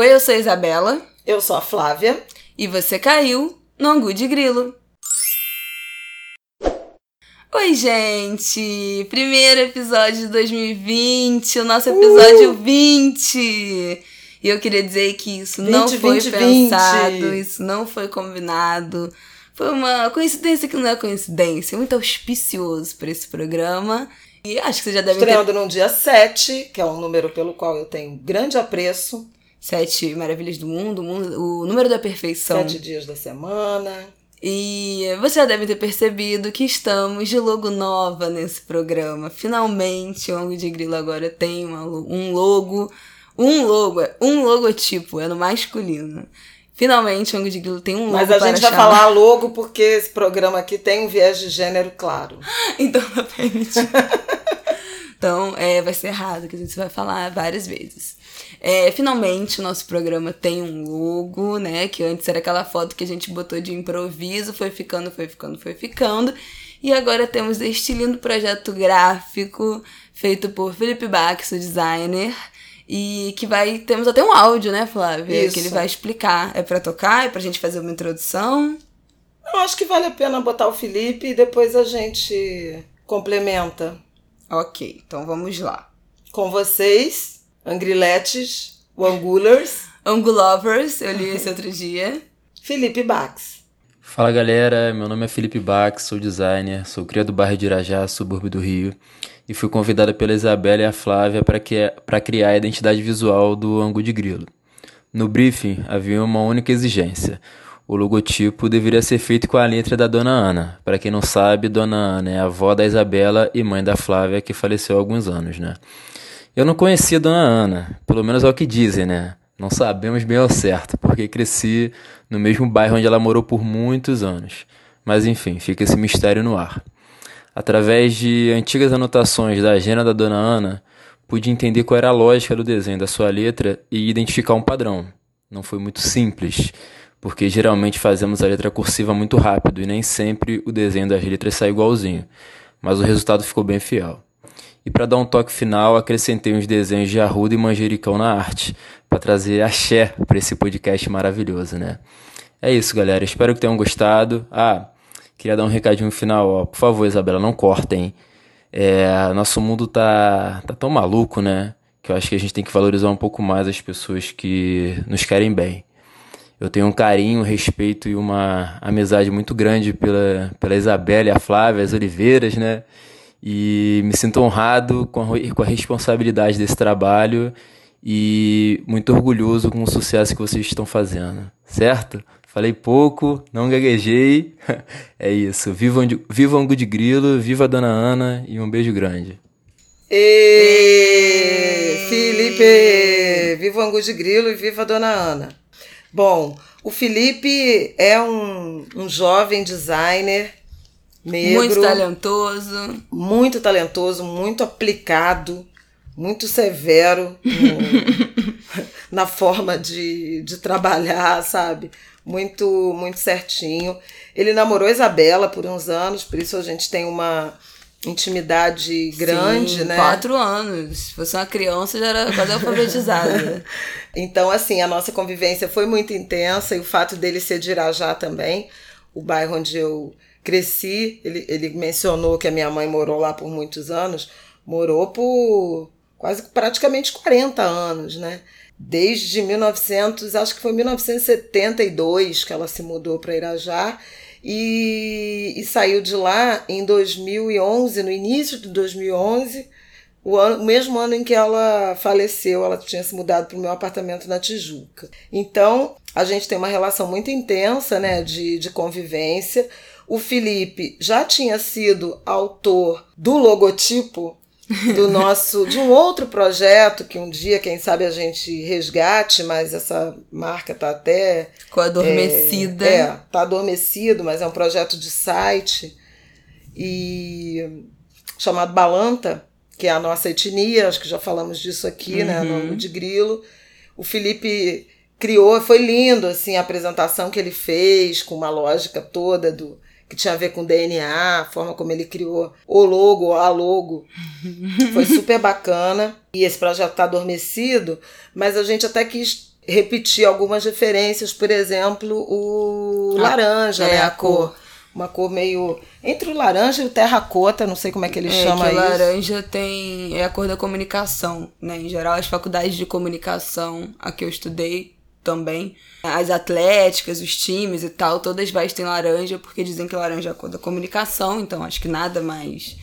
Oi, eu sou a Isabela. Eu sou a Flávia. E você caiu no Angu de Grilo. Oi, gente! Primeiro episódio de 2020, o nosso episódio uh! 20! E eu queria dizer que isso 20, não foi 20, pensado, 20. isso não foi combinado. Foi uma coincidência que não é coincidência, muito auspicioso para esse programa. E acho que você já deve Estreando ter... no dia 7, que é um número pelo qual eu tenho grande apreço. Sete maravilhas do mundo, o número da perfeição. Sete dias da semana. E você já deve ter percebido que estamos de logo nova nesse programa. Finalmente, o Ango de Grilo agora tem uma, um logo. Um logo, um logotipo, é no masculino. Finalmente, o Ango de Grilo tem um logo. Mas a gente vai falar logo porque esse programa aqui tem um viés de gênero claro. então não permite. então, é, vai ser errado, que a gente vai falar várias vezes. É, finalmente o nosso programa tem um logo, né? Que antes era aquela foto que a gente botou de improviso, foi ficando, foi ficando, foi ficando. E agora temos este lindo projeto gráfico feito por Felipe Bax, o designer. E que vai. Temos até um áudio, né, Flávia? Isso. Que ele vai explicar. É para tocar? É pra gente fazer uma introdução? Eu acho que vale a pena botar o Felipe e depois a gente complementa. Ok, então vamos lá. Com vocês, Angriletes, Angulers. Angulovers, eu li esse outro dia. Felipe Bax. Fala galera, meu nome é Felipe Bax, sou designer, sou cria do bairro de Irajá, subúrbio do Rio, e fui convidada pela Isabela e a Flávia para criar a identidade visual do Angu de Grilo. No briefing havia uma única exigência. O logotipo deveria ser feito com a letra da Dona Ana. Para quem não sabe, Dona Ana é a avó da Isabela e mãe da Flávia, que faleceu há alguns anos, né? Eu não conhecia a Dona Ana, pelo menos é o que dizem, né? Não sabemos bem ao certo, porque cresci no mesmo bairro onde ela morou por muitos anos. Mas enfim, fica esse mistério no ar. Através de antigas anotações da agenda da Dona Ana, pude entender qual era a lógica do desenho da sua letra e identificar um padrão. Não foi muito simples, porque geralmente fazemos a letra cursiva muito rápido e nem sempre o desenho das letras sai igualzinho, mas o resultado ficou bem fiel. E para dar um toque final, acrescentei uns desenhos de arruda e manjericão na arte, para trazer axé para esse podcast maravilhoso, né? É isso, galera. Espero que tenham gostado. Ah, queria dar um recadinho final, ó. Por favor, Isabela, não cortem. É, nosso mundo tá, tá tão maluco, né? Que eu acho que a gente tem que valorizar um pouco mais as pessoas que nos querem bem. Eu tenho um carinho, um respeito e uma amizade muito grande pela, pela Isabela e a Flávia, as Oliveiras, né? E me sinto honrado com a, com a responsabilidade desse trabalho e muito orgulhoso com o sucesso que vocês estão fazendo, certo? Falei pouco, não gaguejei. é isso. Viva, viva Angu de Grilo, viva a Dona Ana e um beijo grande. E Felipe! Viva Angu de Grilo e viva a Dona Ana. Bom, o Felipe é um, um jovem designer negro. Muito talentoso. Muito talentoso, muito aplicado, muito severo no, na forma de, de trabalhar, sabe? Muito, muito certinho. Ele namorou Isabela por uns anos, por isso a gente tem uma intimidade grande, Sim, né? Quatro anos. Se fosse uma criança, já era quase alfabetizada. então, assim, a nossa convivência foi muito intensa e o fato dele ser de Irajá também, o bairro onde eu cresci. Ele, ele mencionou que a minha mãe morou lá por muitos anos, morou por quase praticamente 40 anos, né? Desde 1900, acho que foi 1972 que ela se mudou para Irajá e, e saiu de lá em 2011, no início de 2011, o, ano, o mesmo ano em que ela faleceu, ela tinha se mudado para o meu apartamento na Tijuca. Então, a gente tem uma relação muito intensa né, de, de convivência. O Felipe já tinha sido autor do logotipo do nosso de um outro projeto que um dia quem sabe a gente resgate mas essa marca tá até ficou adormecida é, é tá adormecido mas é um projeto de site e chamado Balanta que é a nossa etnia acho que já falamos disso aqui né, uhum. né no de Grilo o Felipe criou foi lindo assim a apresentação que ele fez com uma lógica toda do que tinha a ver com DNA, a forma como ele criou o logo, a logo. Foi super bacana. E esse projeto está adormecido, mas a gente até quis repetir algumas referências, por exemplo, o Ah, laranja, é, né? a A cor. Uma cor meio. Entre o laranja e o terracota, não sei como é que ele É, chama que o isso. laranja tem é a cor da comunicação, né? Em geral, as faculdades de comunicação, a que eu estudei também, as atléticas, os times e tal, todas vestem laranja porque dizem que laranja é a cor da comunicação, então acho que nada mais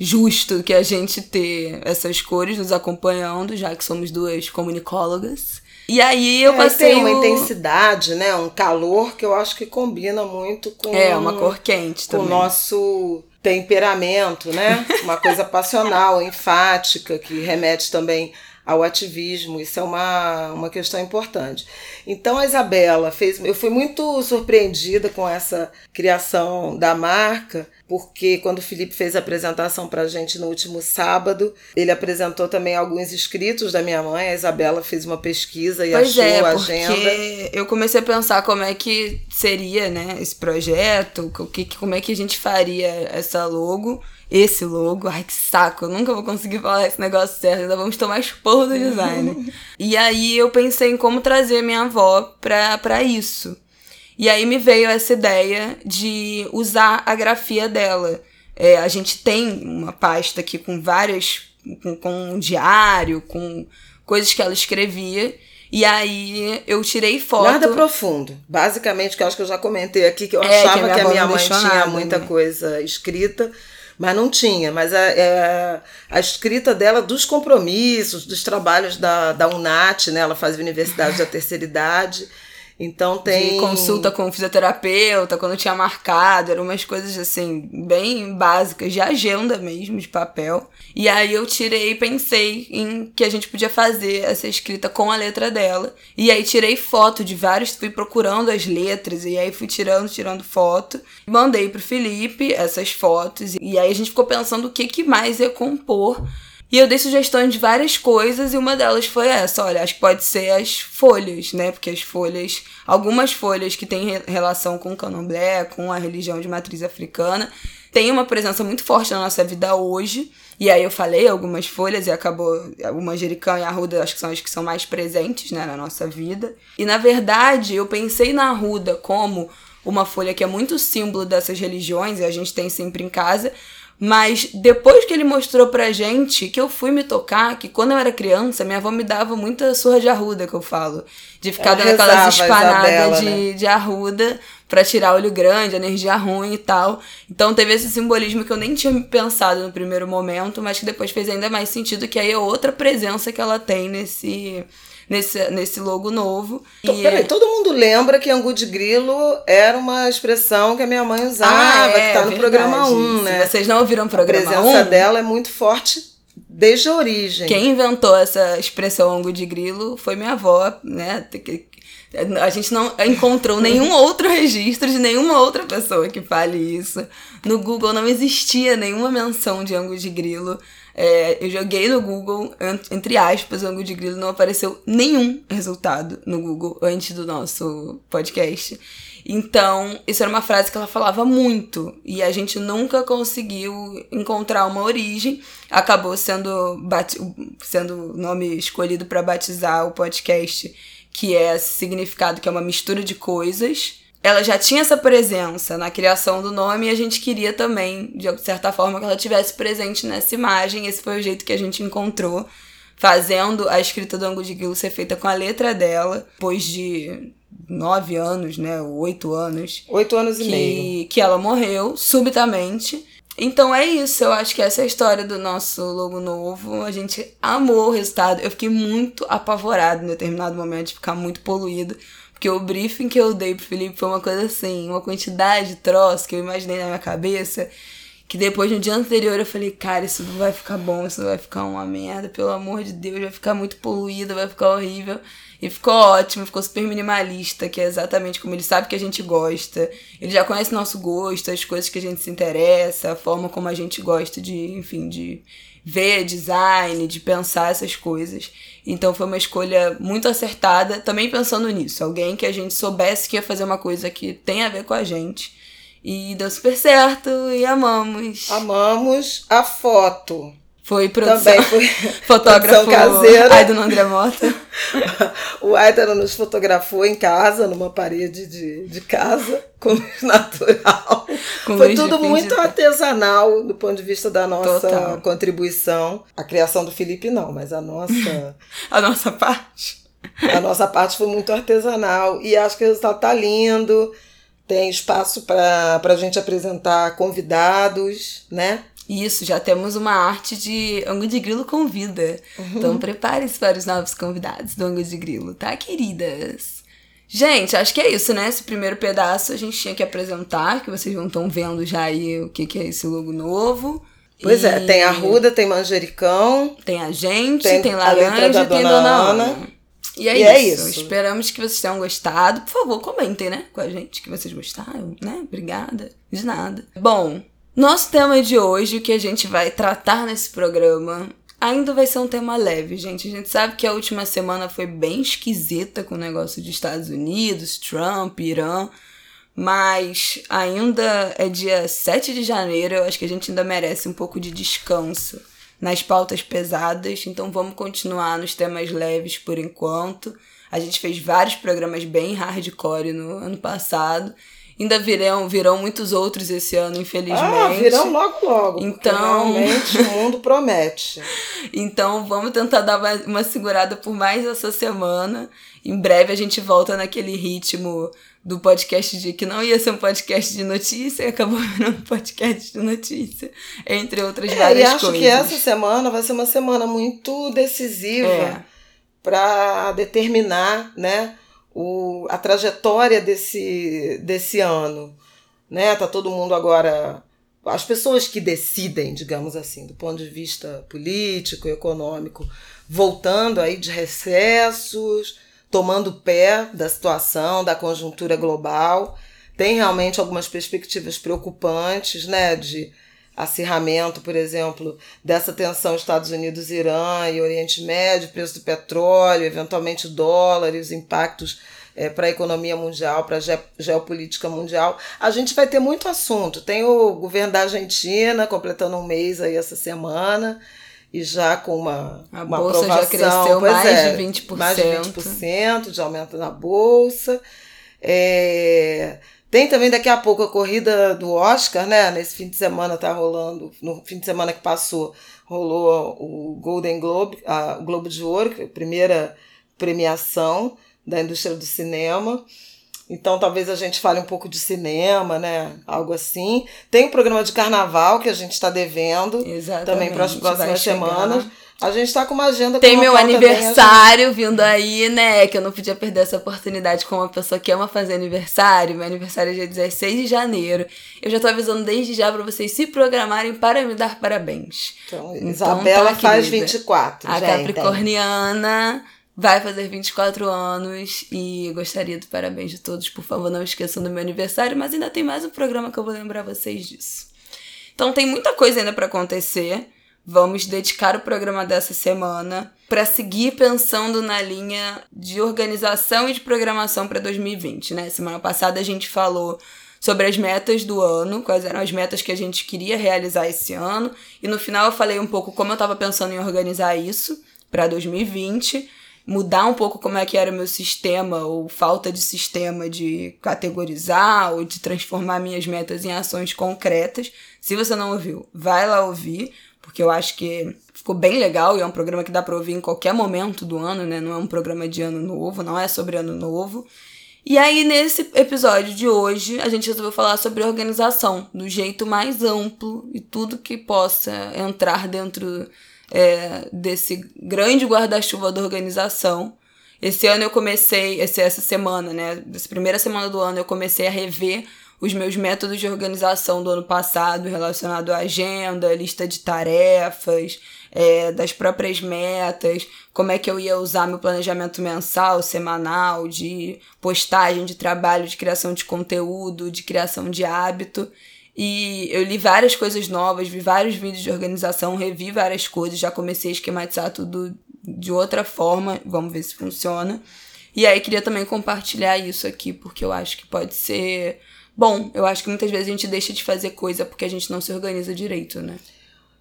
justo que a gente ter essas cores nos acompanhando, já que somos duas comunicólogas. E aí eu É, passei tem uma o- intensidade, né? Um calor que eu acho que combina muito com, É, uma cor quente com o também. nosso temperamento, né? Uma coisa passional, enfática, que remete também ao ativismo. Isso é uma, uma questão importante. Então a Isabela fez. Eu fui muito surpreendida com essa criação da marca, porque quando o Felipe fez a apresentação para a gente no último sábado, ele apresentou também alguns escritos da minha mãe. A Isabela fez uma pesquisa e Pois achou é, a agenda. eu comecei a pensar como é que seria, né, esse projeto, que, como é que a gente faria essa logo, esse logo. Ai, que saco, eu nunca vou conseguir falar esse negócio certo, ainda vamos tomar esporro do design. e aí eu pensei em como trazer minha avó pra, pra isso. E aí me veio essa ideia de usar a grafia dela. É, a gente tem uma pasta aqui com várias. Com, com um diário, com coisas que ela escrevia. E aí eu tirei foto. Nada profundo. Basicamente, que eu acho que eu já comentei aqui, que eu É, que a achava minha que a minha, mãe tinha muita né? coisa escrita, mas não tinha. Mas a, é, a escrita dela dos compromissos, dos trabalhos da, da UNAT, né? Ela faz Universidade da Terceira Idade. Então tem. de consulta com o fisioterapeuta, quando tinha marcado, eram umas coisas assim, bem básicas, de agenda mesmo, de papel. E aí eu tirei e pensei em que a gente podia fazer essa escrita com a letra dela. E aí tirei foto de vários, fui procurando as letras, e aí fui tirando, tirando foto. Mandei pro Felipe essas fotos, e aí a gente ficou pensando o que, que mais ia compor. E eu dei sugestões de várias coisas e uma delas foi essa, olha, acho que pode ser as folhas, né? Porque as folhas, algumas folhas que têm re- relação com o candomblé, com a religião de matriz africana, têm uma presença muito forte na nossa vida hoje. E aí eu falei algumas folhas e acabou o manjericão e a arruda, acho que são as que são mais presentes, né, na nossa vida. E na verdade, eu pensei na arruda como uma folha que é muito símbolo dessas religiões e a gente tem sempre em casa, mas depois que ele mostrou pra gente, que eu fui me tocar, que quando eu era criança, minha avó me dava muita surra de arruda, que eu falo. De ficar Ela dando aquelas espanadas de, né? de arruda pra tirar olho grande, energia ruim e tal. Então teve esse simbolismo que eu nem tinha pensado no primeiro momento, mas que depois fez ainda mais sentido, que aí é outra presença que ela tem nesse, nesse, nesse logo novo. E- Peraí, todo mundo lembra que angu de grilo era uma expressão que a minha mãe usava, Ah, é, que tá no verdade. programa 1, Se né? vocês não ouviram o A programa presença 1, dela é muito forte desde a origem. Quem inventou essa expressão ângulo de grilo foi minha avó, né? A gente não encontrou nenhum outro registro de nenhuma outra pessoa que fale isso. No Google não existia nenhuma menção de ângulo de grilo. É, eu joguei no Google, ent- entre aspas, ângulo de grilo, não apareceu nenhum resultado no Google antes do nosso podcast. Então, isso era uma frase que ela falava muito e a gente nunca conseguiu encontrar uma origem. Acabou sendo, sendo o nome escolhido para batizar o podcast, que é significado que é uma mistura de coisas. Ela já tinha essa presença na criação do nome e a gente queria também, de certa forma, que ela tivesse presente nessa imagem. Esse foi o jeito que a gente encontrou fazendo a escrita do ângulo de grilo ser feita com a letra dela, depois de nove anos, né, ou oito anos, Oito anos e meio. que, que ela morreu subitamente. Então é isso, eu acho que essa é a história do nosso logo novo. A gente amou o resultado. Eu fiquei muito apavorada em determinado momento de ficar muito poluído. Porque o briefing que eu dei pro Felipe foi uma coisa assim, uma quantidade de troços que eu imaginei na minha cabeça. Que depois, no dia anterior, eu falei, cara, isso não vai ficar bom, isso vai ficar uma merda, pelo amor de Deus, vai ficar muito poluído, vai ficar horrível. E ficou ótimo, ficou super minimalista, que é exatamente como ele sabe que a gente gosta. Ele já conhece nosso gosto, as coisas que a gente se interessa, a forma como a gente gosta de, enfim, de ver design, de pensar essas coisas. Então foi uma escolha muito acertada, também pensando nisso. Alguém que a gente soubesse que ia fazer uma coisa que tem a ver com a gente. E deu super certo e amamos. Amamos a foto. Foi produção. Também foi fotógrafo produção caseira. Aidon André Mota. o Aidon nos fotografou em casa, numa parede de, de casa, com luz natural. Com foi luz tudo muito de- artesanal do ponto de vista da nossa Total. contribuição. A criação do Felipe não, mas a nossa, A nossa parte. a nossa parte foi muito artesanal. E acho que o resultado tá lindo. Tem espaço para a gente apresentar convidados, né? Isso, já temos uma arte de Ango de Grilo convida. Então prepare-se para os novos convidados do Ango de Grilo, tá, queridas? Gente, acho que é isso, né? Esse primeiro pedaço a gente tinha que apresentar, que vocês não estão vendo já aí o que, que é esse logo novo. Pois é, E tem Arruda, tem Manjericão. Tem a gente, Tem tem, laranja da e tem Dona Ana. Ana. E é, E é isso. isso. Esperamos que vocês tenham gostado. Por favor, comentem, né? Com a gente que vocês gostaram, né? Obrigada. De nada. Bom, nosso tema de hoje, o que a gente vai tratar nesse programa, ainda vai ser um tema leve, gente. A gente sabe que a última semana foi bem esquisita com o negócio dos Estados Unidos, Trump, Irã. Mas ainda é dia 7 de janeiro, eu acho que a gente ainda merece um pouco de descanso nas pautas pesadas, então vamos continuar nos temas leves por enquanto. A gente fez vários programas bem hardcore no ano passado. Ainda virão, virão muitos outros esse ano, infelizmente. Ah, virão logo logo. Então- Realmente o mundo promete. Então vamos tentar dar uma, segurada por mais essa semana. Em breve a gente volta naquele ritmo do podcast de que não ia ser um podcast de notícia e acabou virando um podcast de notícia, entre outras É, e várias acho coisas. que essa semana vai ser uma semana muito decisiva É. para determinar né, o, a trajetória desse, desse ano. Né? Tá todo mundo agora. As pessoas que decidem, digamos assim, do ponto de vista político, econômico, voltando aí de recessos, tomando pé da situação, da conjuntura global. Tem realmente algumas perspectivas preocupantes, né? De acirramento, por exemplo, dessa tensão Estados Unidos-Irã e Oriente Médio, preço do petróleo, eventualmente dólar e os impactos para a economia mundial, para a ge geopolítica mundial. A gente vai ter muito assunto. Tem o governo da Argentina completando um mês aí essa semana e já com uma, A uma bolsa já aprovação, cresceu pois mais é, de 20%. Mais de 20% de aumento na bolsa. É, tem também daqui a pouco a corrida do Oscar, né? Nesse fim de semana tá rolando, no fim de semana que passou, rolou o Golden Globe, a, o Globo de Ouro, que é a primeira premiação da indústria do cinema. Então talvez a gente fale um pouco de cinema, né? Algo assim. Tem o programa de carnaval que a gente está devendo Exatamente, também para as próximas semanas. A gente está com uma agenda Tem meu pauta bem aniversário vindo aí, né? Que eu não podia perder essa oportunidade com uma pessoa que ama fazer aniversário. Meu aniversário é dia 16 de janeiro. Eu já tô avisando desde já pra vocês se programarem para me dar parabéns. Então, Então, Isabela tá, faz querida. 24, A gente. Capricorniana vai fazer 24 anos e gostaria do parabéns de todos. Por favor, não esqueçam do meu aniversário, mas ainda tem mais um programa que eu vou lembrar vocês disso. Então tem muita coisa ainda para acontecer. Vamos dedicar o programa dessa semana para seguir pensando na linha de organização e de programação para 2020, né? Semana passada a gente falou sobre as metas do ano, quais eram as metas que a gente queria realizar esse ano, e no final eu falei um pouco como eu estava pensando em organizar isso para 2020, mudar um pouco como é que era o meu sistema ou falta de sistema de categorizar ou de transformar minhas metas em ações concretas. Se você não ouviu, vai lá ouvir, porque eu acho que ficou bem legal e é um programa que dá para ouvir em qualquer momento do ano, né? Não é um programa de ano novo, não é sobre ano novo. E aí, nesse episódio de hoje, a gente resolveu falar sobre organização, do jeito mais amplo e tudo que possa entrar dentro é, desse grande guarda-chuva da organização. Esse ano eu comecei, esse, essa semana, né? Essa primeira semana do ano, eu comecei a rever os meus métodos de organização do ano passado relacionado à agenda, lista de tarefas, é, das próprias metas, como é que eu ia usar meu planejamento mensal, semanal, de postagem, de trabalho, de criação de conteúdo, de criação de hábito. E eu li várias coisas novas, vi vários vídeos de organização, revi várias coisas, já comecei a esquematizar tudo de outra forma, vamos ver se funciona. E aí queria também compartilhar isso aqui, porque eu acho que pode ser bom. Eu acho que muitas vezes a gente deixa de fazer coisa porque a gente não se organiza direito, né?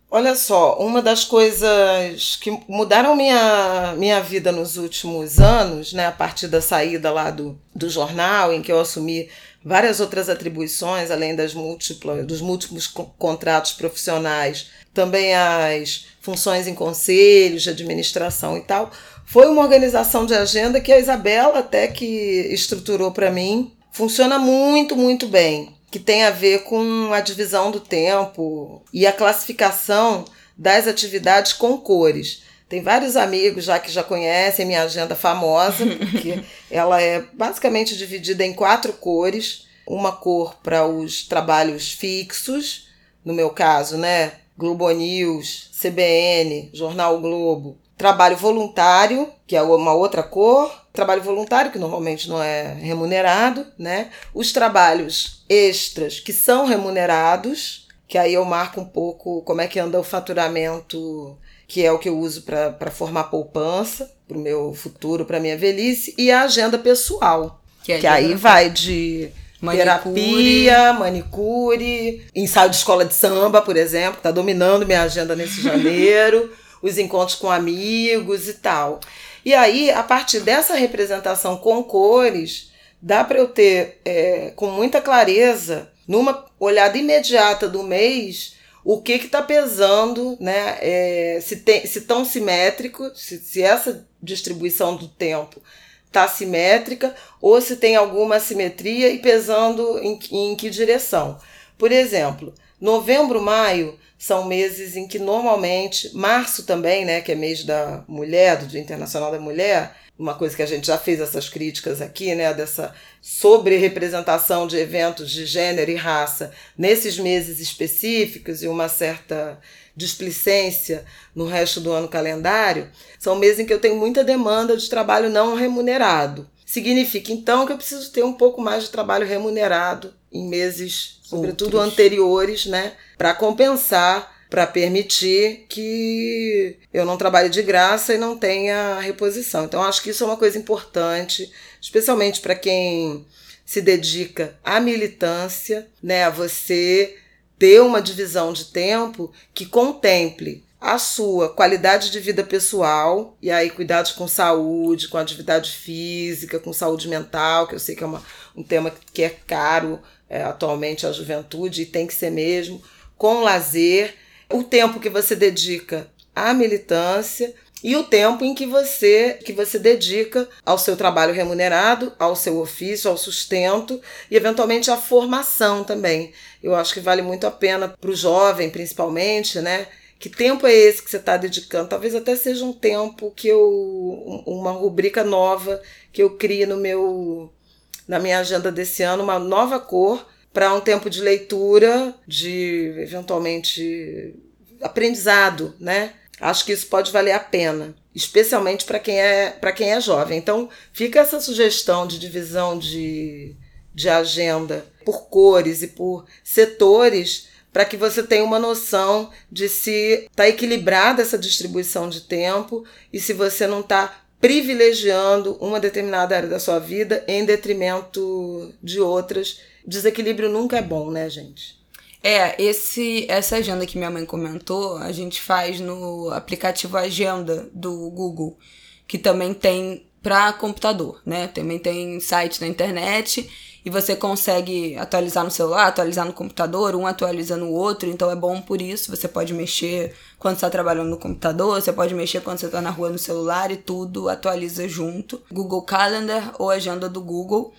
Olha só, uma das coisas que mudaram minha, minha vida nos últimos anos, né, a partir da saída lá do, do jornal, em que eu assumi várias outras atribuições, além das múltiplas, dos múltiplos contratos profissionais, também as funções em conselhos de administração e tal, foi uma organização de agenda que a Isabela até que estruturou para mim. Funciona muito, muito bem que tem a ver com a divisão do tempo e a classificação das atividades com cores. Tem vários amigos já que já conhecem minha agenda famosa, porque ela é basicamente dividida em quatro cores. Uma cor para os trabalhos fixos, no meu caso, né? Globo News, CBN, Jornal Globo. Trabalho voluntário, que é uma outra cor, trabalho voluntário, que normalmente não é remunerado, né? Os trabalhos extras, que são remunerados, que aí eu marco um pouco como é que anda o faturamento, que é o que eu uso para formar poupança para o meu futuro, para minha velhice, e a agenda pessoal, que, é que aí vai de Manicure. terapia, manicure, ensaio de escola de samba, por exemplo, está dominando minha agenda nesse janeiro, os encontros com amigos e tal. E aí, a partir dessa representação com cores, dá para eu ter é, com muita clareza, numa olhada imediata do mês, o que está pesando, né? É, se, tem, se tão simétrico, se, se essa distribuição do tempo está simétrica, ou se tem alguma assimetria e pesando em, em que direção. Por exemplo, novembro, maio são meses em que normalmente, março também, né, que é mês da mulher, do Dia Internacional da Mulher, uma coisa que a gente já fez essas críticas aqui, né, dessa sobre-representação de eventos de gênero e raça nesses meses específicos e uma certa displicência no resto do ano calendário, são meses em que eu tenho muita demanda de trabalho não remunerado. Significa então que eu preciso ter um pouco mais de trabalho remunerado em meses, sobretudo Outros. anteriores, né, para compensar, para permitir que eu não trabalhe de graça e não tenha reposição. Então acho que isso é uma coisa importante, especialmente para quem se dedica à militância, né, a você ter uma divisão de tempo que contemple a sua qualidade de vida pessoal, e aí cuidados com saúde, com atividade física, com saúde mental, que eu sei que é uma, um tema que é caro é, atualmente à juventude e tem que ser mesmo, com lazer, o tempo que você dedica à militância e o tempo em que você que você dedica ao seu trabalho remunerado, ao seu ofício, ao sustento e eventualmente à formação também. Eu acho que vale muito a pena para o jovem, principalmente, né? Que tempo é esse que você está dedicando? Talvez até seja um tempo que eu. uma rubrica nova que eu crie no meu. na minha agenda desse ano, uma nova cor para um tempo de leitura, de eventualmente aprendizado, né? Acho que isso pode valer a pena, especialmente para quem é para quem é jovem. Então, fica essa sugestão de divisão de, de agenda por cores e por setores para que você tenha uma noção de se está equilibrada essa distribuição de tempo e se você não está privilegiando uma determinada área da sua vida em detrimento de outras. Desequilíbrio nunca é bom, né, gente? É, esse essa agenda que minha mãe comentou, a gente faz no aplicativo Agenda do Google, que também tem para computador, né? Também tem site na internet e você consegue atualizar no celular, atualizar no computador, um atualiza no outro, então é bom por isso. Você pode mexer quando está trabalhando no computador, você pode mexer quando você está na rua no celular e tudo atualiza junto. Google Calendar ou agenda do Google,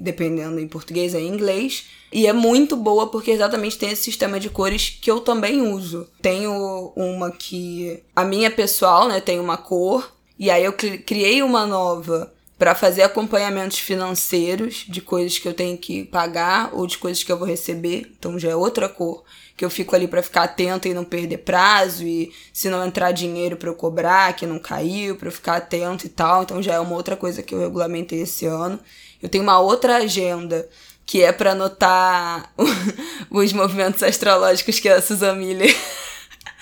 dependendo em português ou em inglês. E é muito boa porque exatamente tem esse sistema de cores que eu também uso. Tenho uma que a minha pessoal, né, tem uma cor, e aí eu criei uma nova para fazer acompanhamentos financeiros de coisas que eu tenho que pagar ou de coisas que eu vou receber. Então já é outra cor que eu fico ali para ficar atento e não perder prazo e se não entrar dinheiro para eu cobrar, que não caiu, para eu ficar atento e tal. Então já é uma outra coisa que eu regulamentei esse ano. Eu tenho uma outra agenda que é para anotar os movimentos astrológicos que a Susan Miller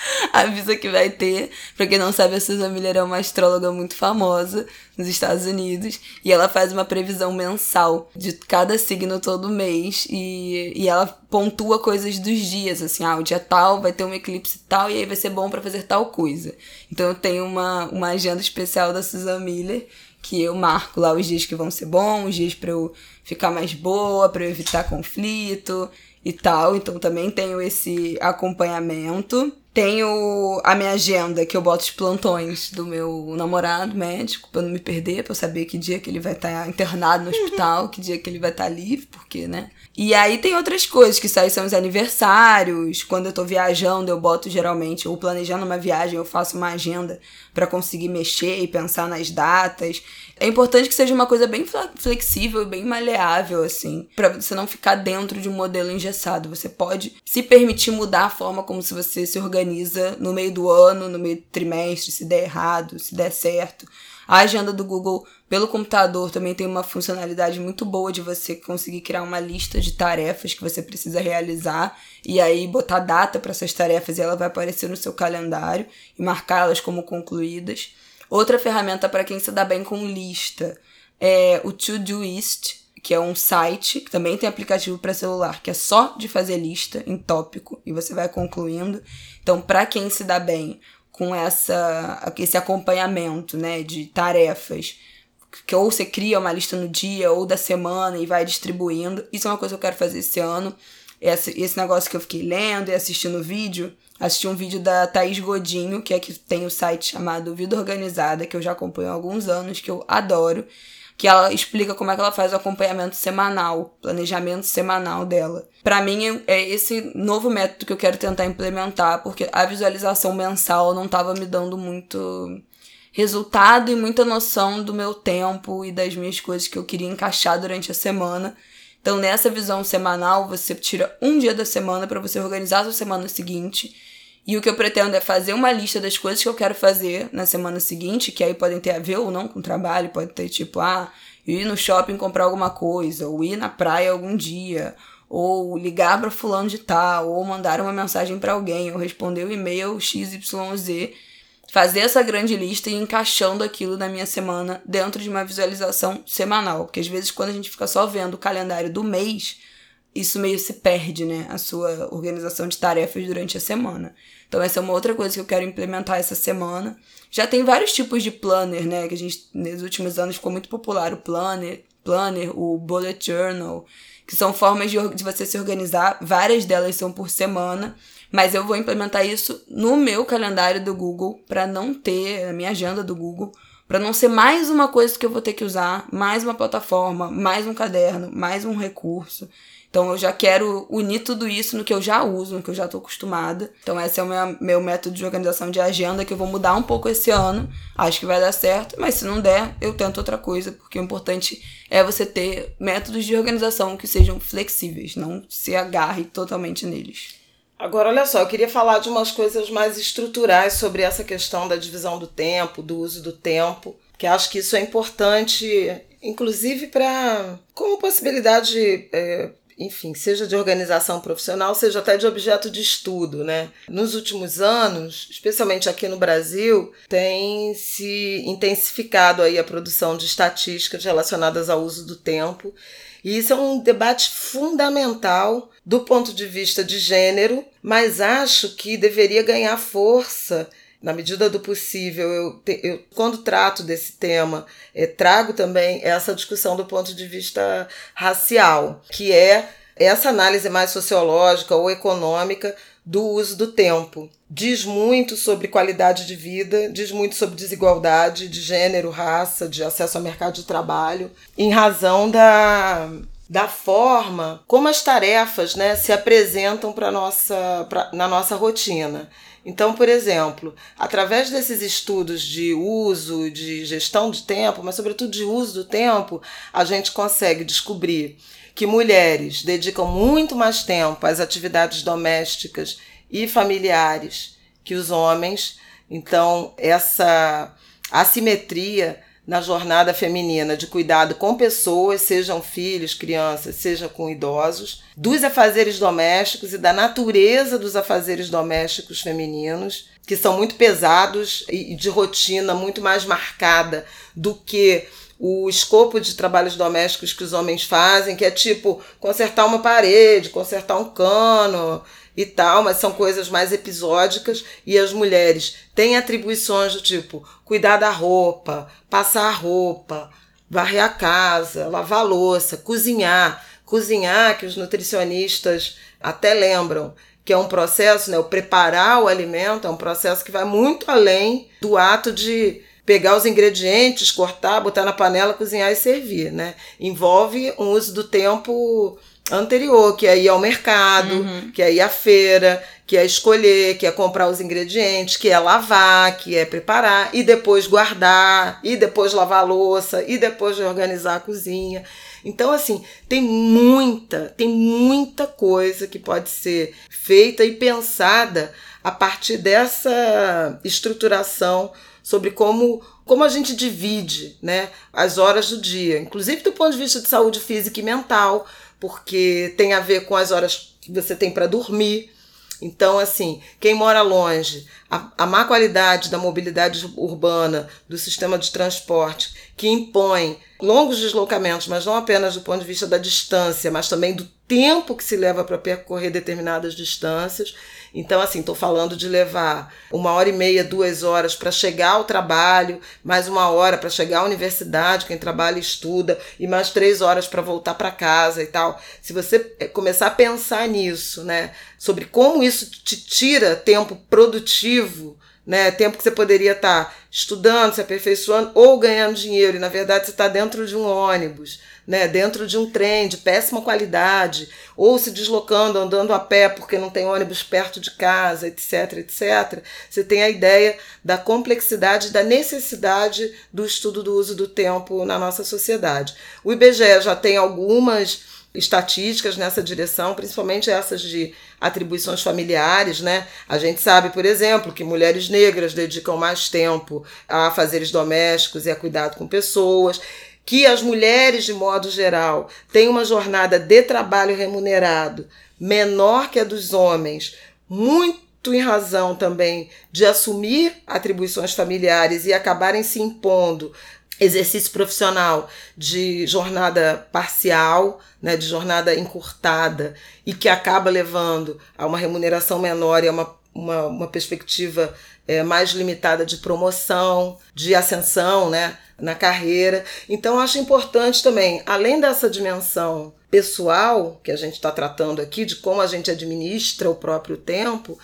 avisa que vai ter. Pra quem não sabe, a Susan Miller é uma astróloga muito famosa nos Estados Unidos. E ela faz uma previsão mensal de cada signo todo mês. E, e ela pontua coisas dos dias, assim, ah, o dia tal vai ter um eclipse tal, e aí vai ser bom para fazer tal coisa. Então eu tenho uma, uma agenda especial da Susan Miller que eu marco lá os dias que vão ser bons, os dias para eu ficar mais boa, para eu evitar conflito e tal. Então também tenho esse acompanhamento. Tenho a minha agenda que eu boto os plantões do meu namorado médico para não me perder, para eu saber que dia que ele vai estar tá internado no hospital, que dia que ele vai estar tá livre, porque, né? E aí tem outras coisas, que aí são os aniversários. Quando eu tô viajando, eu boto geralmente, ou planejando uma viagem, eu faço uma agenda para conseguir mexer e pensar nas datas. É importante que seja uma coisa bem flexível bem maleável, assim, para você não ficar dentro de um modelo engessado. Você pode se permitir mudar a forma como se você se organiza no meio do ano, no meio do trimestre, se der errado, se der certo. A agenda do Google pelo computador também tem uma funcionalidade muito boa de você conseguir criar uma lista de tarefas que você precisa realizar e aí botar data para essas tarefas e ela vai aparecer no seu calendário e marcá-las como concluídas. Outra ferramenta para quem se dá bem com lista é o Todoist, que é um site que também tem aplicativo para celular, que é só de fazer lista em tópico e você vai concluindo. Então, para quem se dá bem com essa esse acompanhamento, né, de tarefas, que ou você cria uma lista no dia ou da semana e vai distribuindo. Isso é uma coisa que eu quero fazer esse ano. Esse, esse negócio que eu fiquei lendo e assistindo vídeo. Assisti um vídeo da Thaís Godinho, que é que tem o um site chamado Vida Organizada, que eu já acompanho há alguns anos, que eu adoro. Que ela explica como é que ela faz o acompanhamento semanal, planejamento semanal dela. Para mim, é esse novo método que eu quero tentar implementar, porque a visualização mensal não estava me dando muito resultado e muita noção do meu tempo e das minhas coisas que eu queria encaixar durante a semana. Então, nessa visão semanal, você tira um dia da semana para você organizar a sua semana seguinte. E o que eu pretendo é fazer uma lista das coisas que eu quero fazer na semana seguinte, que aí podem ter a ver ou não com trabalho, pode ter tipo, ah, ir no shopping comprar alguma coisa, ou ir na praia algum dia, ou ligar para fulano de tal, ou mandar uma mensagem para alguém, ou responder o e-mail XYZ fazer essa grande lista e encaixando aquilo na minha semana dentro de uma visualização semanal. Porque às vezes, quando a gente fica só vendo o calendário do mês, isso meio se perde, né? A sua organização de tarefas durante a semana. Então, essa é uma outra coisa que eu quero implementar essa semana. Já tem vários tipos de planner, né? Que a gente, nos últimos anos, ficou muito popular o planner, planner, o bullet journal, que são formas de, de você se organizar. Várias delas são por semana. Mas eu vou implementar isso no meu calendário do Google para não ter a minha agenda do Google, para não ser mais uma coisa que eu vou ter que usar, mais uma plataforma, mais um caderno, mais um recurso. Então eu já quero unir tudo isso no que eu já uso, no que eu já estou acostumada. Então esse é o meu, meu método de organização de agenda que eu vou mudar um pouco esse ano. Acho que vai dar certo, mas se não der, eu tento outra coisa, porque o importante é você ter métodos de organização que sejam flexíveis, não se agarre totalmente neles. Agora, olha só, eu queria falar de umas coisas mais estruturais sobre essa questão da divisão do tempo, do uso do tempo, que acho que isso é importante, inclusive para como possibilidade, é, enfim, seja de organização profissional, seja até de objeto de estudo, né? Nos últimos anos, especialmente aqui no Brasil, tem se intensificado aí a produção de estatísticas relacionadas ao uso do tempo e isso é um debate fundamental do ponto de vista de gênero, mas acho que deveria ganhar força na medida do possível, eu, te, eu quando trato desse tema, eh, trago também essa discussão do ponto de vista racial, que é essa análise mais sociológica ou econômica do uso do tempo. Diz muito sobre qualidade de vida, diz muito sobre desigualdade de gênero, raça, de acesso ao mercado de trabalho, em razão da, da forma como as tarefas né, se apresentam pra nossa, pra, na nossa rotina. Então, por exemplo, através desses estudos de uso, de gestão de tempo, mas sobretudo de uso do tempo, a gente consegue descobrir que mulheres dedicam muito mais tempo às atividades domésticas e familiares que os homens. Então, essa assimetria na jornada feminina de cuidado com pessoas, sejam filhos, crianças, seja com idosos, dos afazeres domésticos e da natureza dos afazeres domésticos femininos, que são muito pesados e de rotina muito mais marcada do que o escopo de trabalhos domésticos que os homens fazem, que é tipo consertar uma parede, consertar um cano, e tal, mas são coisas mais episódicas e as mulheres têm atribuições do tipo cuidar da roupa, passar a roupa, varrer a casa, lavar a louça, cozinhar. Cozinhar, que os nutricionistas até lembram que é um processo, né? O preparar o alimento é um processo que vai muito além do ato de pegar os ingredientes, cortar, botar na panela, cozinhar e servir, né? Envolve um uso do tempo anterior, que é ir ao mercado, uhum. que é ir à feira, que é escolher, que é comprar os ingredientes, que é lavar, que é preparar, e depois guardar, e depois lavar a louça, e depois organizar a cozinha. Então, assim, tem muita, tem muita coisa que pode ser feita e pensada a partir dessa estruturação sobre como como a gente divide né, as horas do dia, inclusive do ponto de vista de saúde física e mental, porque tem a ver com as horas que você tem para dormir. Então, assim, quem mora longe, a, a, má qualidade da mobilidade urbana, do sistema de transporte, que impõe longos deslocamentos, mas não apenas do ponto de vista da distância, mas também do tempo que se leva para percorrer determinadas distâncias. Então, assim, estou falando de levar uma hora e meia, duas horas para chegar ao trabalho, mais uma hora para chegar à universidade, quem trabalha estuda, e mais três horas para voltar para casa e tal. Se você eh, começar a pensar nisso, né, sobre como isso te tira tempo produtivo né? Tempo que você poderia estar tá estudando, se aperfeiçoando ou ganhando dinheiro, e na verdade você está dentro de um ônibus, né? dentro de um trem de péssima qualidade, ou se deslocando, andando a pé porque não tem ônibus perto de casa, etc, etc. Você tem a ideia da complexidade, da necessidade do estudo do uso do tempo na nossa sociedade. O IBGE já tem algumas estatísticas nessa direção, principalmente essas de atribuições familiares, né? A gente sabe, por exemplo, que mulheres negras dedicam mais tempo a fazeres domésticos e a cuidado com pessoas, que as mulheres, de modo geral, têm uma jornada de trabalho remunerado menor que a dos homens, muito em razão também de assumir atribuições familiares e acabarem se impondo exercício profissional de jornada parcial, né, de jornada encurtada, e que acaba levando a uma remuneração menor e a uma, uma, uma perspectiva é, mais limitada de promoção, de ascensão né, na carreira. Então, acho importante também, além dessa dimensão pessoal que a gente está tratando aqui, de como a gente administra o próprio tempo,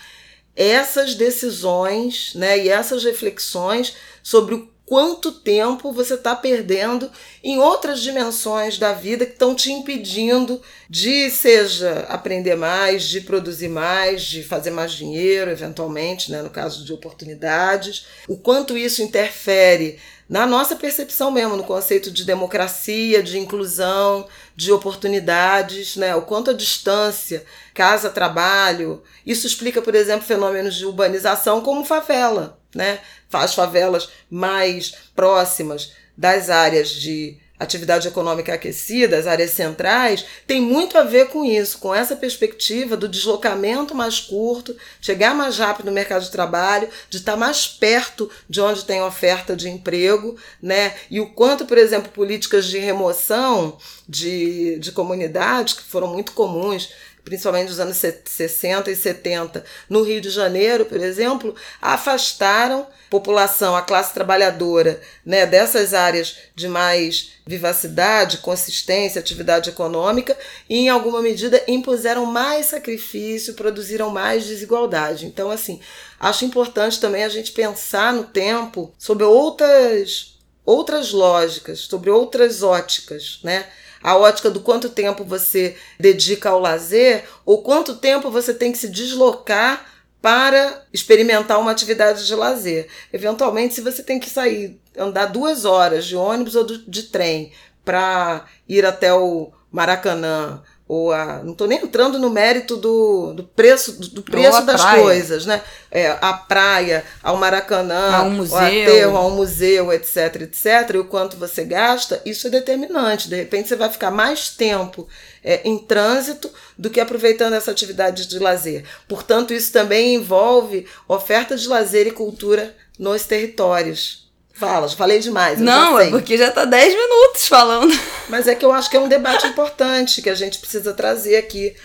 essas decisões né, e essas reflexões sobre o quanto tempo você está perdendo em outras dimensões da vida que estão te impedindo de, seja aprender mais, de produzir mais, de fazer mais dinheiro, eventualmente, né, no caso de oportunidades. O quanto isso interfere na nossa percepção mesmo, no conceito de democracia, de inclusão, de oportunidades, né? o quanto a distância, casa, trabalho. Isso explica, por exemplo, fenômenos de urbanização como favela né? As favelas mais próximas das áreas de atividade econômica aquecida, as áreas centrais, tem muito a ver com isso, com essa perspectiva do deslocamento mais curto, chegar mais rápido no mercado de trabalho, de estar mais perto de onde tem oferta de emprego, né? E o quanto, por exemplo, políticas de remoção de, de comunidades, que foram muito comuns principalmente nos anos 60 e 70, no Rio de Janeiro, por exemplo, afastaram população, a classe trabalhadora, né, dessas áreas de mais vivacidade, consistência, atividade econômica e, em alguma medida, impuseram mais sacrifício, produziram mais desigualdade. Então, assim, acho importante também a gente pensar no tempo sobre outras outras lógicas, sobre outras óticas, né? A ótica do quanto tempo você dedica ao lazer ou quanto tempo você tem que se deslocar para experimentar uma atividade de lazer. Eventualmente, se você tem que sair, andar duas horas de ônibus ou de trem para ir até o Maracanã ou a. Não estou nem entrando no mérito do, do preço, do preço das praia. coisas, né? É, a praia, ao Maracanã, A um museu. ao aterro, a um museu, etc, etc, e o quanto você gasta, isso é determinante. De repente você vai ficar mais tempo é, em trânsito do que aproveitando essa atividade de lazer. Portanto, isso também envolve oferta de lazer e cultura nos territórios. Fala, já falei demais. Não, é porque já tá 10 minutos falando. Mas é que eu acho que é um debate importante que a gente precisa trazer aqui.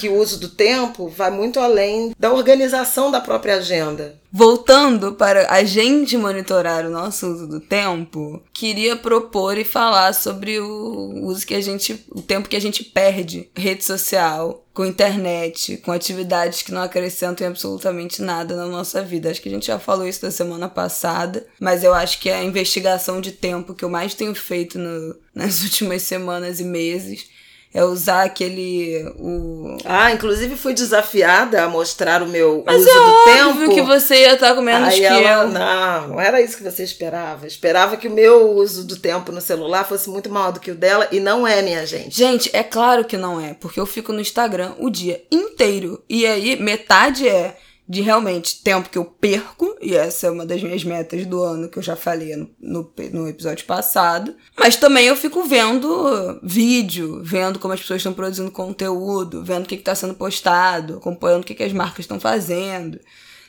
Que o uso do tempo vai muito além da organização da própria agenda. Voltando para a gente monitorar o nosso uso do tempo, queria propor e falar sobre o uso que a gente, o tempo que a gente perde, rede social, com internet, com atividades que não acrescentam absolutamente nada na nossa vida. Acho que a gente já falou isso da semana passada, mas eu acho que é a investigação de tempo que eu mais tenho feito no- nas últimas semanas e meses é usar aquele o Ah, inclusive fui desafiada a mostrar o meu Mas uso é do óbvio tempo. que você ia estar com menos Aí que ela, eu. não, não era isso que você esperava. Esperava que o meu uso do tempo no celular fosse muito maior do que o dela e não é, minha gente. Gente, é claro que não é, porque eu fico no Instagram o dia inteiro. E aí, metade é de realmente tempo que eu perco, e essa é uma das minhas metas do ano que eu já falei no, no, no episódio passado. Mas também eu fico vendo vídeo, vendo como as pessoas estão produzindo conteúdo, vendo o que está sendo postado, acompanhando o que, que as marcas estão fazendo.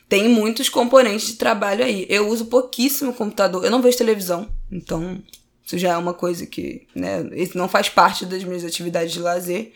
Tem muitos componentes de trabalho aí. Eu uso pouquíssimo computador, eu não vejo televisão, então isso já é uma coisa que né, não faz parte das minhas atividades de lazer.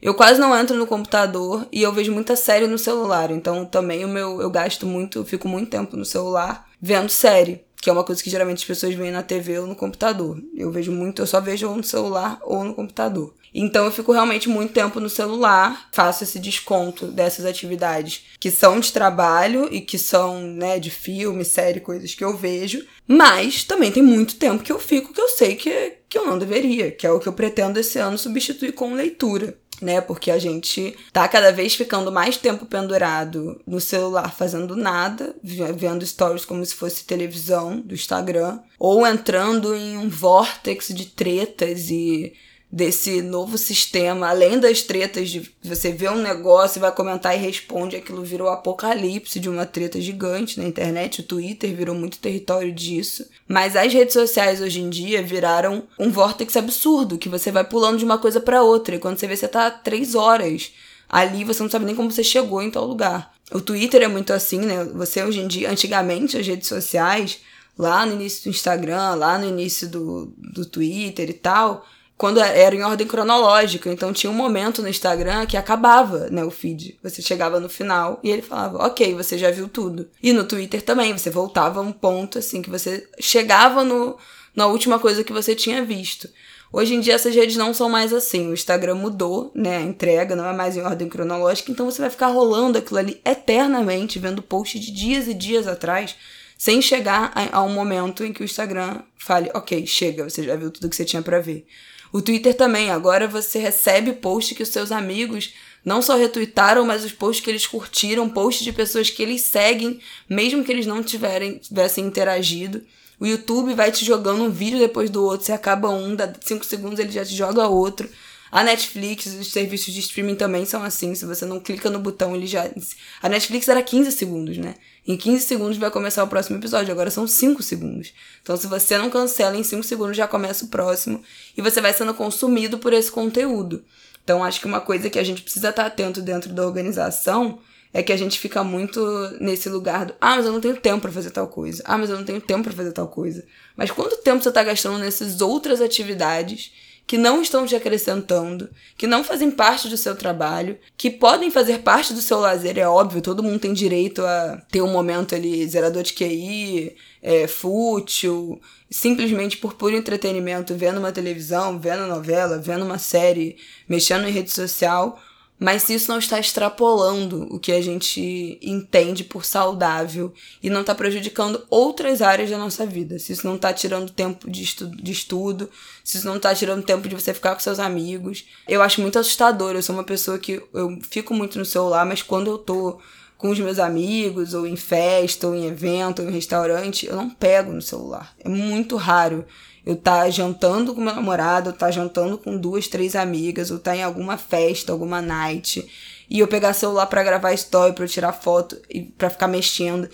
Eu quase não entro no computador e eu vejo muita série no celular. Então também o meu eu gasto muito, fico muito tempo no celular vendo série, que é uma coisa que geralmente as pessoas veem na TV ou no computador. Eu vejo muito, eu só vejo ou no celular ou no computador. Então eu fico realmente muito tempo no celular, faço esse desconto dessas atividades que são de trabalho e que são, né, de filme, série, coisas que eu vejo, mas também tem muito tempo que eu fico que eu sei que, que eu não deveria, que é o que eu pretendo esse ano substituir com leitura né? Porque a gente tá cada vez ficando mais tempo pendurado no celular fazendo nada, ve- vendo stories como se fosse televisão do Instagram, ou entrando em um vórtex de tretas e desse novo sistema, além das tretas de você vê um negócio vai comentar e responde, aquilo virou apocalipse de uma treta gigante na internet, o Twitter virou muito território disso. Mas as redes sociais hoje em dia viraram um vórtex absurdo, que você vai pulando de uma coisa pra outra, e quando você vê você tá três horas ali, você não sabe nem como você chegou em tal lugar. O Twitter é muito assim, né? Você hoje em dia, antigamente as redes sociais, lá no início do Instagram, lá no início do, do Twitter e tal, quando era em ordem cronológica. Então tinha um momento no Instagram que acabava, né, o feed. Você chegava no final e ele falava, ok, você já viu tudo. E no Twitter também, você voltava a um ponto assim que você chegava no, na última coisa que você tinha visto. Hoje em dia essas redes não são mais assim. O Instagram mudou, né? A entrega não é mais em ordem cronológica, então você vai ficar rolando aquilo ali eternamente, vendo post de dias e dias atrás, sem chegar a, a um momento em que o Instagram fale, ok, chega, você já viu tudo que você tinha pra ver. O Twitter também, agora você recebe post que os seus amigos não só retweetaram, mas os posts que eles curtiram, posts de pessoas que eles seguem, mesmo que eles não tiverem, tivessem interagido. O YouTube vai te jogando um vídeo depois do outro, você acaba um, dá 5 segundos ele já te joga outro. A Netflix, os serviços de streaming também são assim, se você não clica no botão, ele já. A Netflix era 15 segundos, né? Em 15 segundos vai começar o próximo episódio, agora são 5 segundos. Então, se você não cancela, em 5 segundos já começa o próximo e você vai sendo consumido por esse conteúdo. Então, acho que uma coisa que a gente precisa estar atento dentro da organização é que a gente fica muito nesse lugar do ah, mas eu não tenho tempo para fazer tal coisa. Ah, mas eu não tenho tempo para fazer tal coisa. Mas quanto tempo você tá gastando nessas outras atividades que não estão te acrescentando, que não fazem parte do seu trabalho, que podem fazer parte do seu lazer, é óbvio, todo mundo tem direito a ter um momento ali zerador de QI, é, fútil, simplesmente por puro entretenimento, vendo uma televisão, vendo novela, vendo uma série, mexendo em rede social, mas se isso não está extrapolando o que a gente entende por saudável e não está prejudicando outras áreas da nossa vida, se isso não está tirando tempo de, estu de estudo, se isso não está tirando tempo de você ficar com seus amigos, eu acho muito assustador. Eu sou uma pessoa que eu fico muito no celular, mas quando eu tô com os meus amigos, ou em festa, ou em evento, ou em restaurante, eu não pego no celular. É muito raro Eu tá jantando com meu namorado, eu tá jantando com duas, três amigas, ou tá em alguma festa, alguma night, e eu pegar celular para gravar story, eu tirar foto e para ficar mexendo.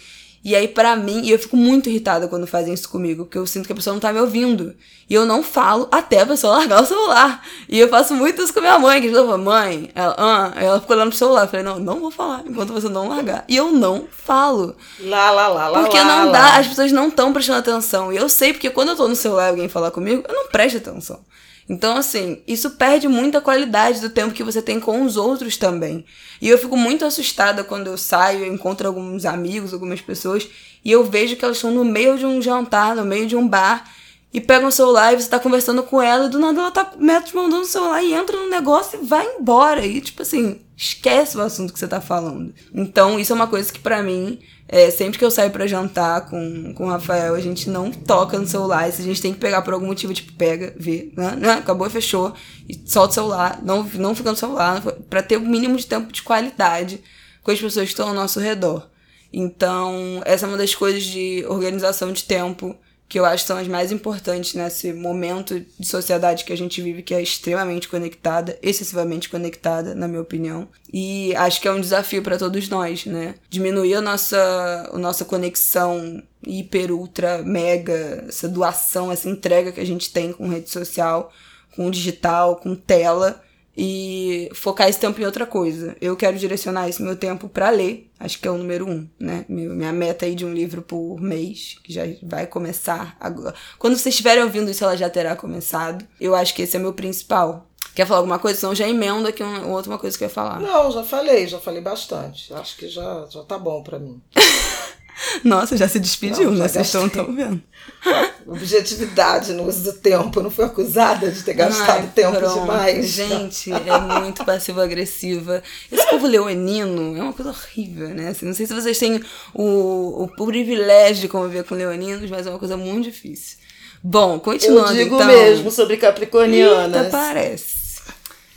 E aí, para mim, e eu fico muito irritada quando fazem isso comigo, porque eu sinto que a pessoa não tá me ouvindo. E eu não falo até a pessoa largar o celular. E eu faço muito isso com minha mãe, que ela fala, mãe, ela, ah, ela ficou olhando pro celular. Eu falei, não, não vou falar enquanto você não largar. E eu não falo. Lá, lá, lá, lá. Porque não lá. dá, as pessoas não estão prestando atenção. E eu sei, porque quando eu tô no celular e alguém falar comigo, eu não presto atenção. Então, assim, isso perde muita qualidade do tempo que você tem com os outros também. E eu fico muito assustada quando eu saio, eu encontro alguns amigos, algumas pessoas, e eu vejo que elas estão no meio de um jantar, no meio de um bar, e pegam o celular e você tá conversando com ela, e do nada ela tá metros mandando o celular e entra no negócio e vai embora. E, tipo assim, esquece o assunto que você tá falando. Então, isso é uma coisa que para mim é, sempre que eu saio para jantar com, com o Rafael, a gente não toca no celular. Se a gente tem que pegar por algum motivo, tipo, pega, vê, né, né, acabou, fechou, e solta o celular, não, não fica no celular, para ter o mínimo de tempo de qualidade com as pessoas que estão ao nosso redor. Então, essa é uma das coisas de organização de tempo que eu acho que são as mais importantes nesse momento de sociedade que a gente vive, que é extremamente conectada, excessivamente conectada, na minha opinião. E acho que é um desafio para todos nós, né? Diminuir a nossa, a nossa conexão hiper, ultra, mega, essa doação, essa entrega que a gente tem com rede social, com digital, com tela e focar esse tempo em outra coisa. Eu quero direcionar esse meu tempo para ler, acho que é o número um, né? Minha meta aí de um livro por mês, que já vai começar agora. Quando vocês estiverem ouvindo isso, ela já terá começado. Eu acho que esse é meu principal. Quer falar alguma coisa? Senão já emendo aqui uma outra coisa que eu ia falar. Não, já falei, já falei bastante. Acho que já, já tá bom para mim. Nossa, já se despediu, Não, já né? Vocês estão tão vendo. Objetividade no uso do tempo. Eu não fui acusada de ter gastado Ai, tempo pronto. demais. Gente, é muito passivo-agressiva. Esse povo leonino é uma coisa horrível, né? Assim, não sei se vocês têm o, o, privilégio de conviver com leoninos, mas é uma coisa muito difícil. Bom, Eu continuando digo então. mesmo sobre capricornianas. Eita, parece.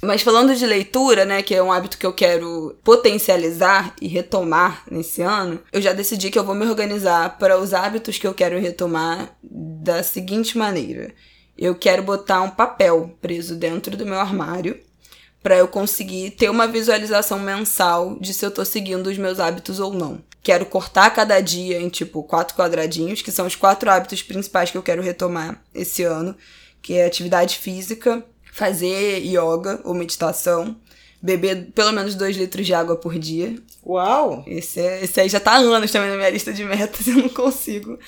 Mas falando de leitura, né, que é um hábito que eu quero potencializar e retomar nesse ano, eu já decidi que eu vou me organizar para os hábitos que eu quero retomar da seguinte maneira. Eu quero botar um papel preso dentro do meu armário para eu conseguir ter uma visualização mensal de se eu tô seguindo os meus hábitos ou não. Quero cortar cada dia em tipo quatro quadradinhos, que são os quatro hábitos principais que eu quero retomar esse ano, que é atividade física, fazer yoga ou meditação, beber pelo menos dois litros de água por dia. Uau! Esse, é, esse aí já tá há anos também na minha lista de metas eu não consigo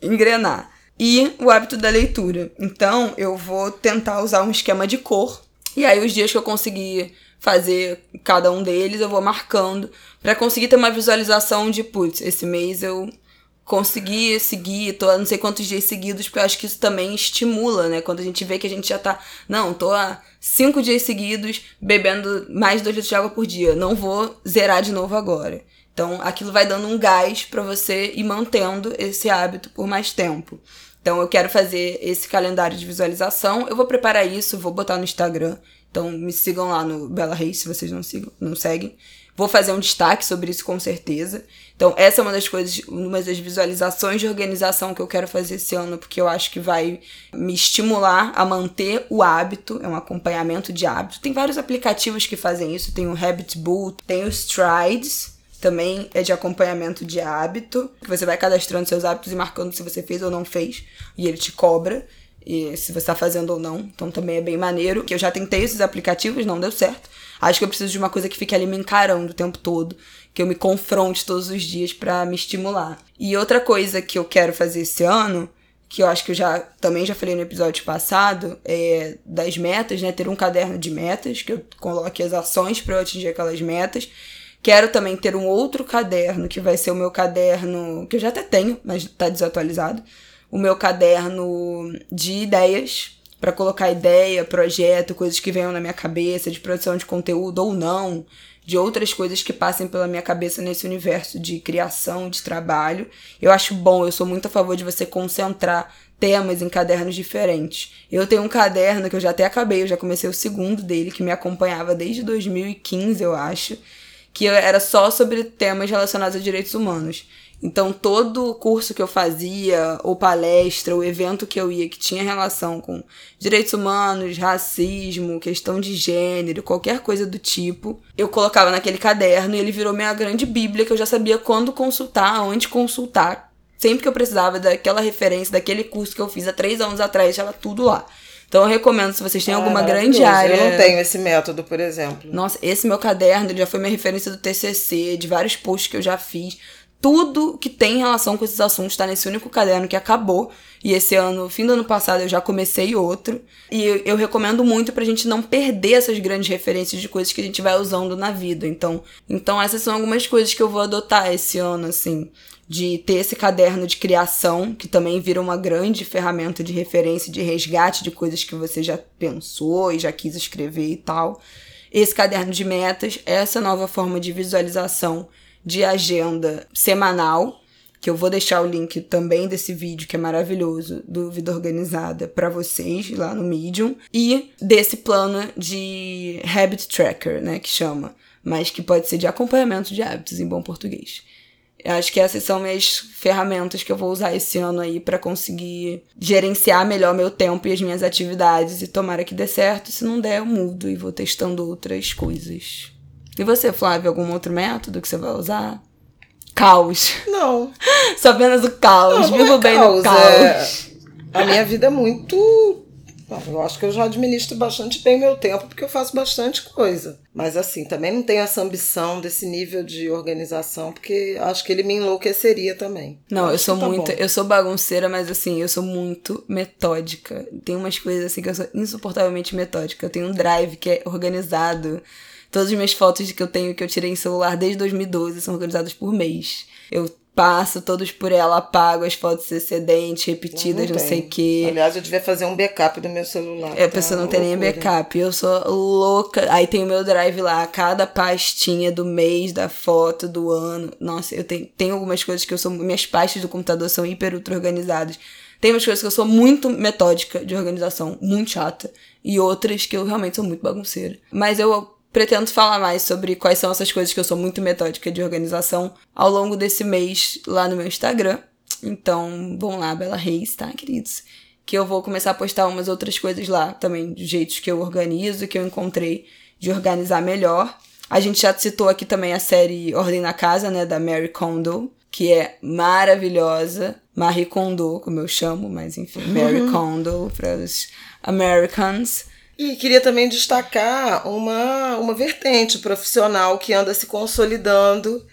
engrenar. E o hábito da leitura. Então, eu vou tentar usar um esquema de cor. E aí, os dias que eu conseguir fazer cada um deles, eu vou marcando para conseguir ter uma visualização de, putz, esse mês eu consegui seguir, tô há não sei quantos dias seguidos, porque eu acho que isso também estimula, né? Quando a gente vê que a gente já tá, não, tô há cinco dias seguidos bebendo mais de dois litros de água por dia, não vou zerar de novo agora. Então, aquilo vai dando um gás para você ir mantendo esse hábito por mais tempo. Então, eu quero fazer esse calendário de visualização. Eu vou preparar isso, vou botar no Instagram. Então, me sigam lá no Bela Reis, se vocês não, sigam, não seguem. Vou fazer um destaque sobre isso com certeza. Então, essa é uma das coisas, uma das visualizações de organização que eu quero fazer esse ano, porque eu acho que vai me estimular a manter o hábito, é um acompanhamento de hábito. Tem vários aplicativos que fazem isso, tem o Habit Bull, tem o Strides, também é de acompanhamento de hábito, que você vai cadastrando seus hábitos e marcando se você fez ou não fez, e ele te cobra. E se você está fazendo ou não, então também é bem maneiro. Que eu já tentei esses aplicativos, não deu certo. Acho que eu preciso de uma coisa que fique ali me encarando o tempo todo, que eu me confronte todos os dias para me estimular. E outra coisa que eu quero fazer esse ano, que eu acho que eu já também já falei no episódio passado, é das metas, né? Ter um caderno de metas, que eu coloque as ações para eu atingir aquelas metas. Quero também ter um outro caderno, que vai ser o meu caderno, que eu já até tenho, mas tá desatualizado. O meu caderno de ideias, para colocar ideia, projeto, coisas que venham na minha cabeça, de produção de conteúdo ou não, de outras coisas que passem pela minha cabeça nesse universo de criação, de trabalho. Eu acho bom, eu sou muito a favor de você concentrar temas em cadernos diferentes. Eu tenho um caderno que eu já até acabei, eu já comecei o segundo dele, que me acompanhava desde 2015, eu acho, que era só sobre temas relacionados a direitos humanos. Então, todo curso que eu fazia, ou palestra, ou evento que eu ia que tinha relação com direitos humanos, racismo, questão de gênero, qualquer coisa do tipo, eu colocava naquele caderno e ele virou minha grande bíblia que eu já sabia quando consultar, onde consultar. Sempre que eu precisava daquela referência, daquele curso que eu fiz há três anos atrás, estava tudo lá. Então eu recomendo, se vocês têm Ah, alguma grande área. Eu não tenho esse método, por exemplo. Nossa, esse meu caderno ele já foi minha referência do TCC, de vários posts que eu já fiz. Tudo que tem relação com esses assuntos tá nesse único caderno que acabou. E esse ano, fim do ano passado, eu já comecei outro. E eu, eu recomendo muito pra gente não perder essas grandes referências de coisas que a gente vai usando na vida. Então, então essas são algumas coisas que eu vou adotar esse ano, assim. De ter esse caderno de criação, que também vira uma grande ferramenta de referência, de resgate de coisas que você já pensou e já quis escrever e tal esse caderno de metas, essa nova forma de visualização de agenda semanal, que eu vou deixar o link também desse vídeo que é maravilhoso do Vida Organizada para vocês lá no Medium e desse plano de habit tracker, né, que chama, mas que pode ser de acompanhamento de hábitos em bom português. Acho que essas são minhas ferramentas que eu vou usar esse ano aí para conseguir gerenciar melhor meu tempo e as minhas atividades e tomara que dê certo. Se não der, eu mudo e vou testando outras coisas. E você, Flávio, algum outro método que você vai usar? Caos. Não. Só apenas o caos. Não, não Vivo é bem caos, no caos. é- A minha vida é muito. Bom, Eu acho que eu já administro bastante bem meu tempo, porque eu faço bastante coisa. Mas assim, também não tenho essa ambição desse nível de organização, porque acho que ele me enlouqueceria também. Não, eu sou tá muito. bom. Eu sou bagunceira, mas assim, eu sou muito metódica. Tem umas coisas assim que eu sou insuportavelmente metódica. Eu tenho um drive que é organizado. Todas as minhas fotos que eu tenho, que eu tirei em celular desde 2012, são organizadas por mês. Eu passo todos por ela, apago as fotos excedentes, repetidas, não, tenho. sei o quê. Aliás, eu devia fazer um backup do meu celular. É, a tá pessoa não tem nem backup. Eu sou louca. Aí tem o meu drive lá, cada pastinha do mês, da foto, do ano. Nossa, eu tenho, tenho algumas coisas que eu sou. Minhas pastas do computador são hiper ultra organizadas. Tem umas coisas que eu sou muito metódica de organização, muito chata. E outras que eu realmente sou muito bagunceira. Mas eu pretendo falar mais sobre quais são essas coisas que eu sou muito metódica de organização ao longo desse mês lá no meu Instagram. Então, vão lá, Bela Reis, tá, queridos? que eu vou começar a postar umas outras coisas lá também, de jeitos que eu organizo, que eu encontrei de organizar melhor. A gente já citou aqui também a série Ordem na Casa, né, da Mary Kondo, que é maravilhosa. Marie Kondo, como eu chamo, mas enfim, Mary Kondo para os Americans. E queria também destacar uma, uma vertente profissional que anda se consolidando,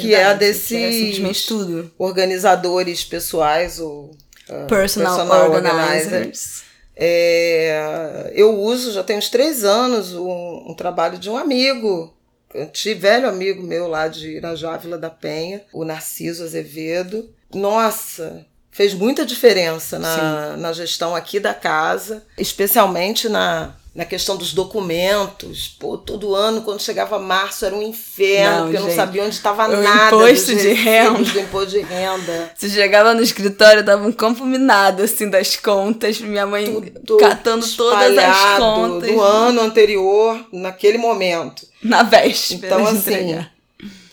que é a desses é tudo. organizadores pessoais ou ah, Personal, organizers. É, eu uso, já tem uns três anos, um, um trabalho de um amigo, um velho amigo meu lá de Irajá, Vila da Penha, o Narciso Azevedo. Nossa, fez muita diferença na, na gestão aqui da casa, especialmente na, na questão dos documentos. Pô, todo ano, quando chegava março, era um inferno, Não, porque eu não gente. sabia onde estava nada. imposto de renda. Do imposto de renda. Você chegava no escritório, dava um campo minado, assim, das contas. Minha mãe Tudo catando todas as contas do ano anterior, naquele momento. na véspera Então, assim, entregar.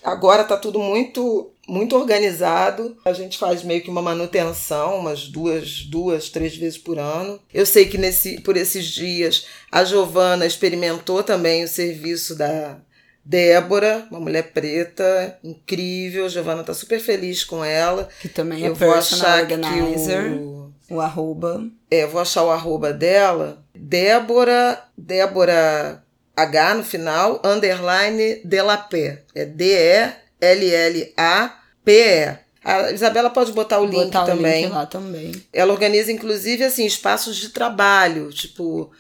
agora tá tudo muito muito organizado. A gente faz meio que uma manutenção, umas duas, duas, três vezes por ano. Eu sei que nesse, por esses dias a Giovana experimentou também o serviço da Débora, uma mulher preta, incrível. A Giovana tá super feliz com ela. Que também é Eu vou personal achar que organizer. o, O arroba. é, eu vou achar o arroba dela. Débora, Débora H no final, underline Delapé. É D-E-L-L-A-P-E. A Isabela pode botar o link botar também. o link lá também. Ela organiza, inclusive, assim, espaços de trabalho, tipo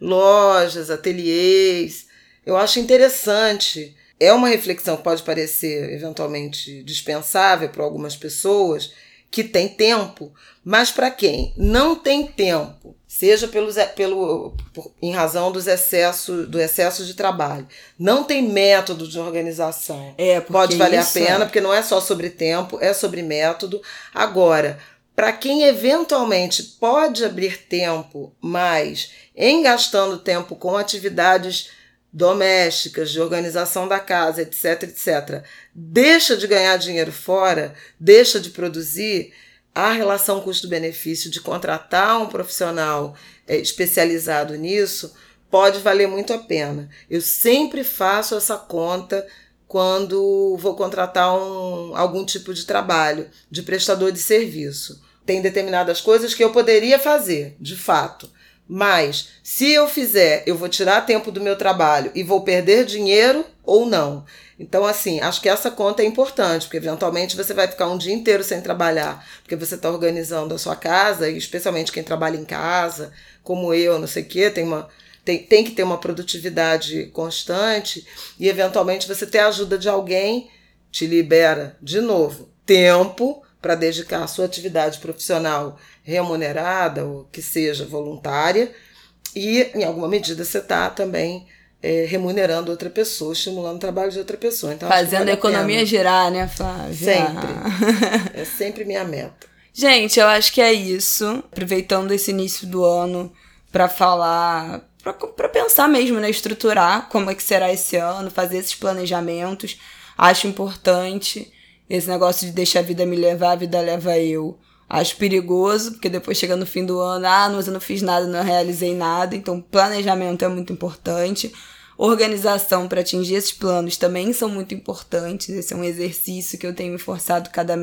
lojas, ateliês. Eu acho interessante. É uma reflexão que pode parecer eventualmente dispensável para algumas pessoas que tem tempo, mas para quem não tem tempo, seja pelos, pelo, por, em razão dos excessos, do excesso de trabalho, não tem método de organização, É, pode valer a pena, é- porque não é só sobre tempo, é sobre método. Agora, para quem eventualmente pode abrir tempo, mas em gastando tempo com atividades domésticas, de organização da casa, etc, etc, deixa de ganhar dinheiro fora, deixa de produzir, a relação custo-benefício de contratar um profissional é, especializado nisso pode valer muito a pena. Eu sempre faço essa conta quando vou contratar um, algum tipo de trabalho de prestador de serviço. Tem determinadas coisas que eu poderia fazer, de fato. Mas se eu fizer, eu vou tirar tempo do meu trabalho e vou perder dinheiro ou não. Então, assim, acho que essa conta é importante, porque eventualmente você vai ficar um dia inteiro sem trabalhar, porque você está organizando a sua casa, e especialmente quem trabalha em casa, como eu, não sei o quê, tem uma tem, tem que ter uma produtividade constante e, eventualmente, você ter a ajuda de alguém te libera, de novo, tempo para dedicar a sua atividade profissional remunerada ou que seja voluntária e, em alguma medida, você está também é, remunerando outra pessoa, estimulando o trabalho de outra pessoa. Então, Fazendo vale a economia a girar, né, Flávia? Sempre. é sempre minha meta. Gente, eu acho que é isso. Aproveitando esse início do ano para falar para pensar mesmo, né? Estruturar como é que será esse ano, fazer esses planejamentos. Acho importante esse negócio de deixar a vida me levar, a vida leva eu. Acho perigoso, porque depois chega no fim do ano, ah, mas eu não fiz nada, não realizei nada. Então, planejamento é muito importante. Organização para atingir esses planos também são muito importantes. Esse é um exercício que eu tenho me forçado cada,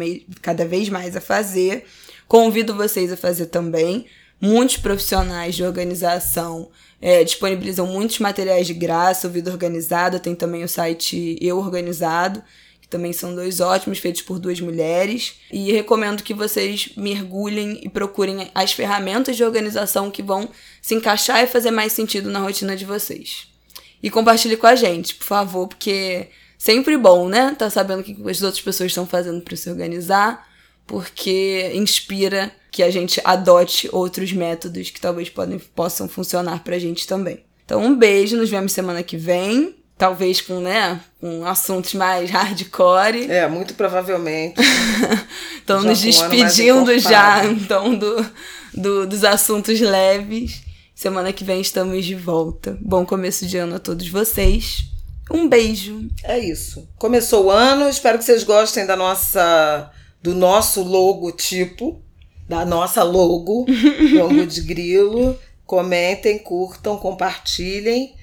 cada vez mais a fazer. Convido vocês a fazer também. Muitos profissionais de organização é, disponibilizam muitos materiais de graça, o Vida Organizada, tem também o site Eu Organizado, também são dois ótimos, feitos por duas mulheres. E recomendo que vocês mergulhem e procurem as ferramentas de organização que vão se encaixar e fazer mais sentido na rotina de vocês. E compartilhe com a gente, por favor, porque sempre bom, né? Tá sabendo o que as outras pessoas estão fazendo para se organizar, porque inspira que a gente adote outros métodos que talvez podem, possam funcionar pra gente também. Então, um beijo, nos vemos semana que vem. Talvez com, né, com assuntos mais hardcore. É, muito provavelmente. Estamos nos despedindo já, então, do, do, dos assuntos leves. Semana que vem estamos de volta. Bom começo de ano a todos vocês. Um beijo. É isso. Começou o ano, espero que vocês gostem da nossa do nosso logotipo da nossa logo, logo de grilo. Comentem, curtam, compartilhem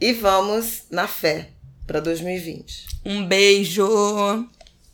e vamos na fé para 2020. Um beijo!